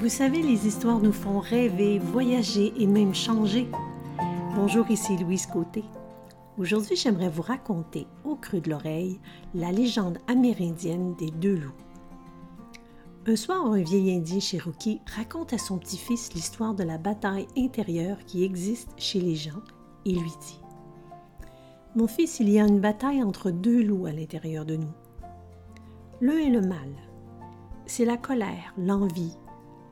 Vous savez, les histoires nous font rêver, voyager et même changer. Bonjour, ici Louise Côté. Aujourd'hui, j'aimerais vous raconter, au creux de l'oreille, la légende amérindienne des deux loups. Un soir, un vieil Indien Cherokee raconte à son petit-fils l'histoire de la bataille intérieure qui existe chez les gens et lui dit Mon fils, il y a une bataille entre deux loups à l'intérieur de nous. L'un est le mal. C'est la colère, l'envie,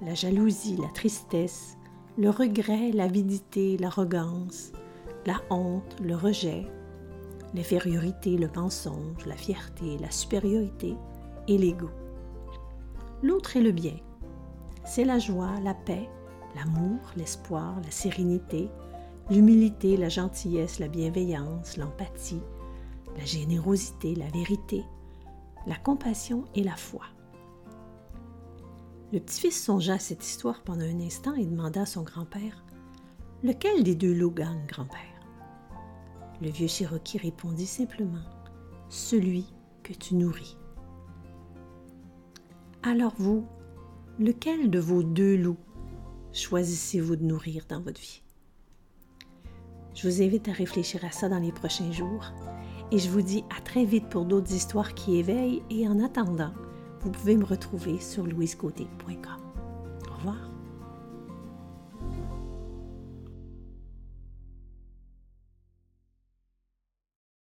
la jalousie, la tristesse, le regret, l'avidité, l'arrogance, la honte, le rejet, l'infériorité, le mensonge, la fierté, la supériorité et l'ego. L'autre est le bien. C'est la joie, la paix, l'amour, l'espoir, la sérénité, l'humilité, la gentillesse, la bienveillance, l'empathie, la générosité, la vérité, la compassion et la foi. Le petit-fils songea à cette histoire pendant un instant et demanda à son grand-père Lequel des deux loups gagne, grand-père Le vieux Cherokee répondit simplement Celui que tu nourris. Alors vous, lequel de vos deux loups choisissez-vous de nourrir dans votre vie Je vous invite à réfléchir à ça dans les prochains jours et je vous dis à très vite pour d'autres histoires qui éveillent et en attendant, vous pouvez me retrouver sur louisecoté.com. Au revoir.